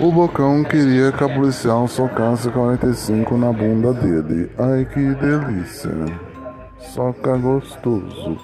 O Bocão queria que a policial socasse 45 na bunda dele. Ai que delícia. Soca é gostoso.